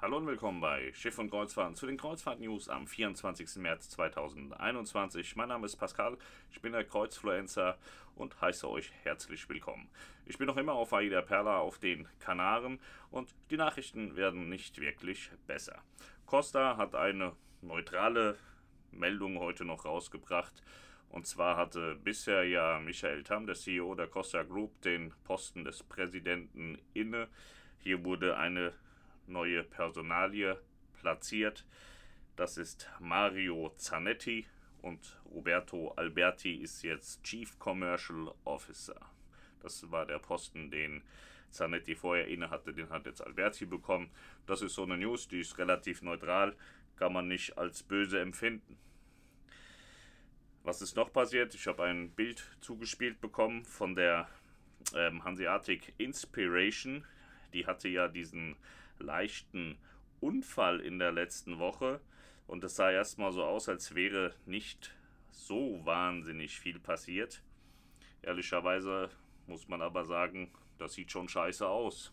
Hallo und willkommen bei Schiff und Kreuzfahrten zu den Kreuzfahrt-News am 24. März 2021. Mein Name ist Pascal, ich bin der Kreuzfluencer und heiße euch herzlich willkommen. Ich bin noch immer auf Aida Perla auf den Kanaren und die Nachrichten werden nicht wirklich besser. Costa hat eine neutrale Meldung heute noch rausgebracht. Und zwar hatte bisher ja Michael Tam, der CEO der Costa Group, den Posten des Präsidenten inne. Hier wurde eine neue Personalie platziert. Das ist Mario Zanetti und Roberto Alberti ist jetzt Chief Commercial Officer. Das war der Posten, den Zanetti vorher inne hatte, den hat jetzt Alberti bekommen. Das ist so eine News, die ist relativ neutral, kann man nicht als böse empfinden. Was ist noch passiert? Ich habe ein Bild zugespielt bekommen von der ähm, Hanseatic Inspiration. Die hatte ja diesen leichten Unfall in der letzten Woche und es sah erstmal so aus, als wäre nicht so wahnsinnig viel passiert. Ehrlicherweise muss man aber sagen, das sieht schon scheiße aus.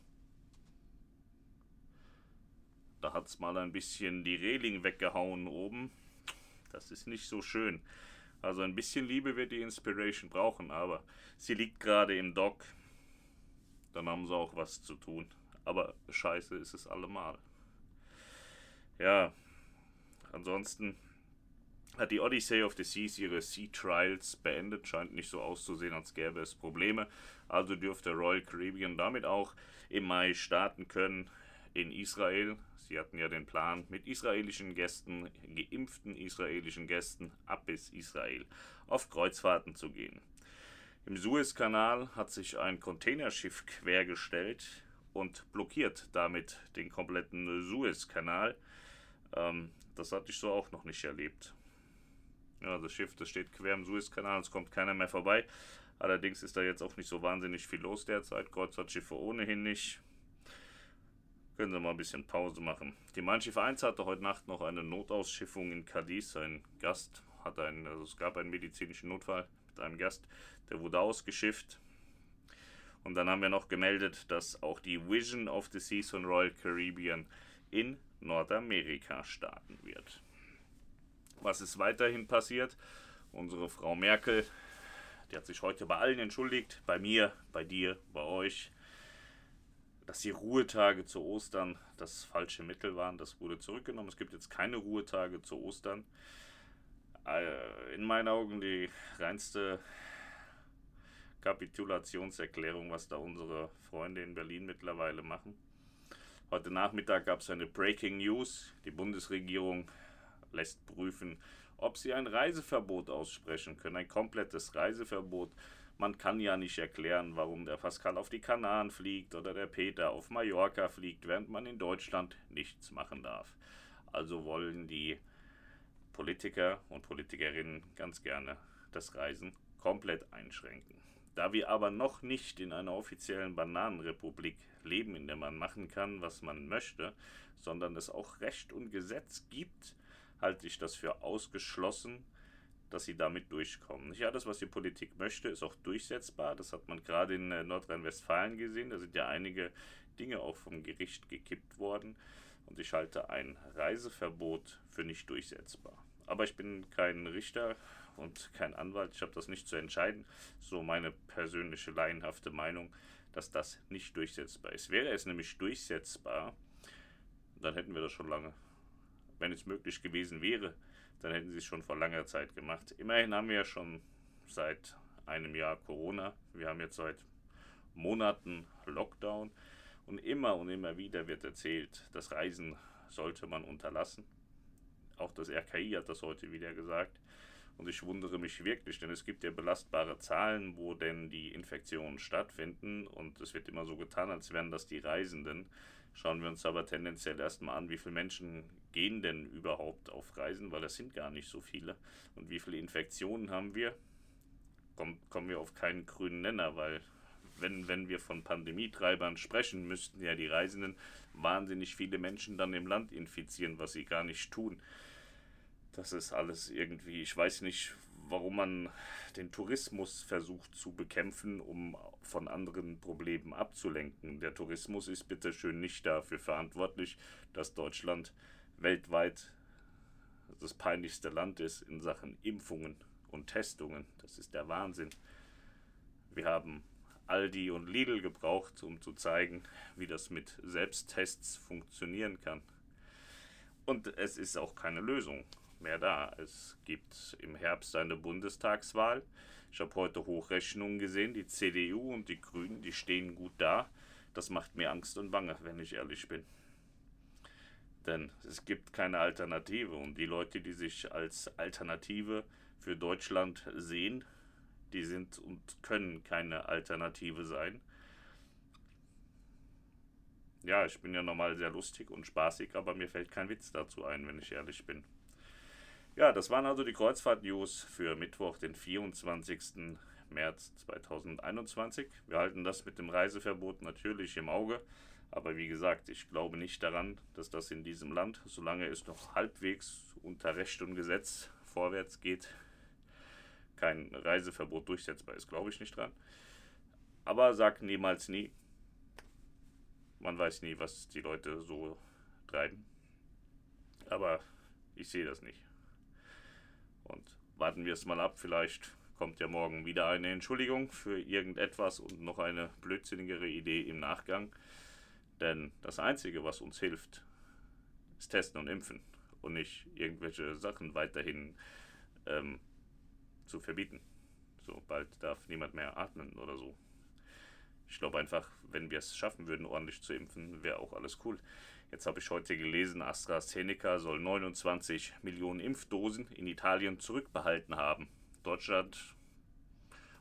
Da hat es mal ein bisschen die Reling weggehauen oben. Das ist nicht so schön. Also ein bisschen Liebe wird die Inspiration brauchen, aber sie liegt gerade im Dock. Dann haben sie auch was zu tun aber scheiße ist es allemal. Ja, ansonsten hat die Odyssey of the Seas ihre Sea Trials beendet. Scheint nicht so auszusehen, als gäbe es Probleme. Also dürfte Royal Caribbean damit auch im Mai starten können in Israel. Sie hatten ja den Plan, mit israelischen Gästen, geimpften israelischen Gästen ab bis Israel auf Kreuzfahrten zu gehen. Im Suezkanal hat sich ein Containerschiff quergestellt und blockiert damit den kompletten Suezkanal. Ähm, das hatte ich so auch noch nicht erlebt. Ja, das Schiff, das steht quer im Suezkanal, es kommt keiner mehr vorbei. Allerdings ist da jetzt auch nicht so wahnsinnig viel los derzeit. Kreuzfahrtschiffe ohnehin nicht. Können Sie mal ein bisschen Pause machen. Die Mein Schiff 1 hatte heute Nacht noch eine Notausschiffung in Cadiz. Ein Gast hat einen, also es gab einen medizinischen Notfall mit einem Gast, der wurde ausgeschifft. Und dann haben wir noch gemeldet, dass auch die Vision of the Seas von Royal Caribbean in Nordamerika starten wird. Was ist weiterhin passiert? Unsere Frau Merkel, die hat sich heute bei allen entschuldigt, bei mir, bei dir, bei euch, dass die Ruhetage zu Ostern das falsche Mittel waren. Das wurde zurückgenommen. Es gibt jetzt keine Ruhetage zu Ostern. Äh, in meinen Augen die reinste Kapitulationserklärung, was da unsere Freunde in Berlin mittlerweile machen. Heute Nachmittag gab es eine Breaking News. Die Bundesregierung lässt prüfen, ob sie ein Reiseverbot aussprechen können, ein komplettes Reiseverbot. Man kann ja nicht erklären, warum der Pascal auf die Kanaren fliegt oder der Peter auf Mallorca fliegt, während man in Deutschland nichts machen darf. Also wollen die Politiker und Politikerinnen ganz gerne das Reisen komplett einschränken. Da wir aber noch nicht in einer offiziellen Bananenrepublik leben, in der man machen kann, was man möchte, sondern es auch Recht und Gesetz gibt, halte ich das für ausgeschlossen, dass sie damit durchkommen. Nicht alles, was die Politik möchte, ist auch durchsetzbar. Das hat man gerade in äh, Nordrhein-Westfalen gesehen. Da sind ja einige Dinge auch vom Gericht gekippt worden. Und ich halte ein Reiseverbot für nicht durchsetzbar. Aber ich bin kein Richter und kein Anwalt. Ich habe das nicht zu entscheiden. So meine persönliche laienhafte Meinung, dass das nicht durchsetzbar ist. Wäre es nämlich durchsetzbar, dann hätten wir das schon lange. Wenn es möglich gewesen wäre, dann hätten sie es schon vor langer Zeit gemacht. Immerhin haben wir ja schon seit einem Jahr Corona. Wir haben jetzt seit Monaten Lockdown. Und immer und immer wieder wird erzählt, das Reisen sollte man unterlassen. Auch das RKI hat das heute wieder gesagt. Und ich wundere mich wirklich, denn es gibt ja belastbare Zahlen, wo denn die Infektionen stattfinden. Und es wird immer so getan, als wären das die Reisenden. Schauen wir uns aber tendenziell erstmal an, wie viele Menschen gehen denn überhaupt auf Reisen, weil das sind gar nicht so viele. Und wie viele Infektionen haben wir? Komm, kommen wir auf keinen grünen Nenner, weil wenn, wenn wir von Pandemietreibern sprechen, müssten ja die Reisenden wahnsinnig viele Menschen dann im Land infizieren, was sie gar nicht tun. Das ist alles irgendwie, ich weiß nicht, warum man den Tourismus versucht zu bekämpfen, um von anderen Problemen abzulenken. Der Tourismus ist bitteschön nicht dafür verantwortlich, dass Deutschland weltweit das peinlichste Land ist in Sachen Impfungen und Testungen. Das ist der Wahnsinn. Wir haben Aldi und Lidl gebraucht, um zu zeigen, wie das mit Selbsttests funktionieren kann. Und es ist auch keine Lösung mehr da. Es gibt im Herbst eine Bundestagswahl. Ich habe heute Hochrechnungen gesehen. Die CDU und die Grünen, die stehen gut da. Das macht mir Angst und Bange, wenn ich ehrlich bin. Denn es gibt keine Alternative. Und die Leute, die sich als Alternative für Deutschland sehen, die sind und können keine Alternative sein. Ja, ich bin ja normal sehr lustig und spaßig, aber mir fällt kein Witz dazu ein, wenn ich ehrlich bin. Ja, das waren also die Kreuzfahrt-News für Mittwoch, den 24. März 2021. Wir halten das mit dem Reiseverbot natürlich im Auge. Aber wie gesagt, ich glaube nicht daran, dass das in diesem Land, solange es noch halbwegs unter Recht und Gesetz vorwärts geht, kein Reiseverbot durchsetzbar ist. Glaube ich nicht dran. Aber sag niemals nie. Man weiß nie, was die Leute so treiben. Aber ich sehe das nicht. Und warten wir es mal ab. Vielleicht kommt ja morgen wieder eine Entschuldigung für irgendetwas und noch eine blödsinnigere Idee im Nachgang. Denn das Einzige, was uns hilft, ist Testen und Impfen und nicht irgendwelche Sachen weiterhin ähm, zu verbieten. So bald darf niemand mehr atmen oder so. Ich glaube einfach, wenn wir es schaffen würden, ordentlich zu impfen, wäre auch alles cool. Jetzt habe ich heute gelesen, AstraZeneca soll 29 Millionen Impfdosen in Italien zurückbehalten haben. Deutschland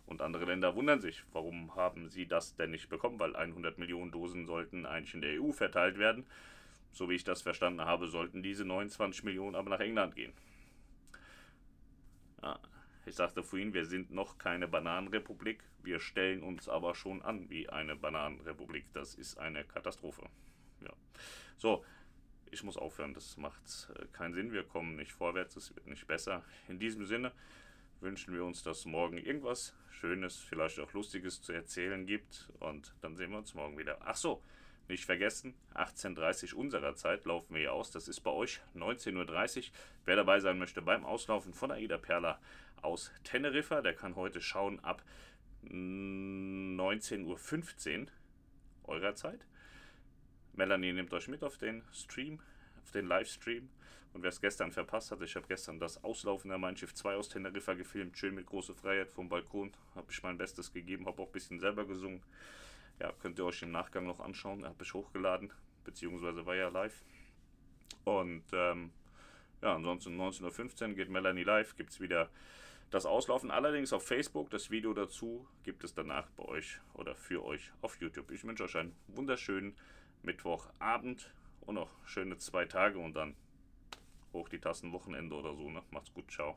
und andere Länder wundern sich, warum haben sie das denn nicht bekommen, weil 100 Millionen Dosen sollten eigentlich in der EU verteilt werden. So wie ich das verstanden habe, sollten diese 29 Millionen aber nach England gehen. Ja, ich sagte vorhin, wir sind noch keine Bananenrepublik, wir stellen uns aber schon an wie eine Bananenrepublik. Das ist eine Katastrophe. Ja. So, ich muss aufhören, das macht äh, keinen Sinn. Wir kommen nicht vorwärts, es wird nicht besser. In diesem Sinne wünschen wir uns, dass morgen irgendwas Schönes, vielleicht auch Lustiges zu erzählen gibt. Und dann sehen wir uns morgen wieder. Ach so, nicht vergessen, 18.30 Uhr unserer Zeit laufen wir hier aus. Das ist bei euch 19.30 Uhr. Wer dabei sein möchte beim Auslaufen von Aida Perla aus Teneriffa, der kann heute schauen ab 19.15 Uhr eurer Zeit. Melanie nimmt euch mit auf den Stream, auf den Livestream. Und wer es gestern verpasst hat, ich habe gestern das Auslaufen der Mein Schiff 2 aus Teneriffa gefilmt, schön mit großer Freiheit vom Balkon. Habe ich mein Bestes gegeben, habe auch ein bisschen selber gesungen. Ja, könnt ihr euch im Nachgang noch anschauen. Habe ich hochgeladen, beziehungsweise war ja live. Und ähm, ja, ansonsten 19.15 Uhr geht Melanie live, gibt es wieder das Auslaufen. Allerdings auf Facebook, das Video dazu gibt es danach bei euch oder für euch auf YouTube. Ich wünsche euch einen wunderschönen Mittwochabend und noch schöne zwei Tage und dann hoch die Tassen Wochenende oder so. Ne? Macht's gut, ciao.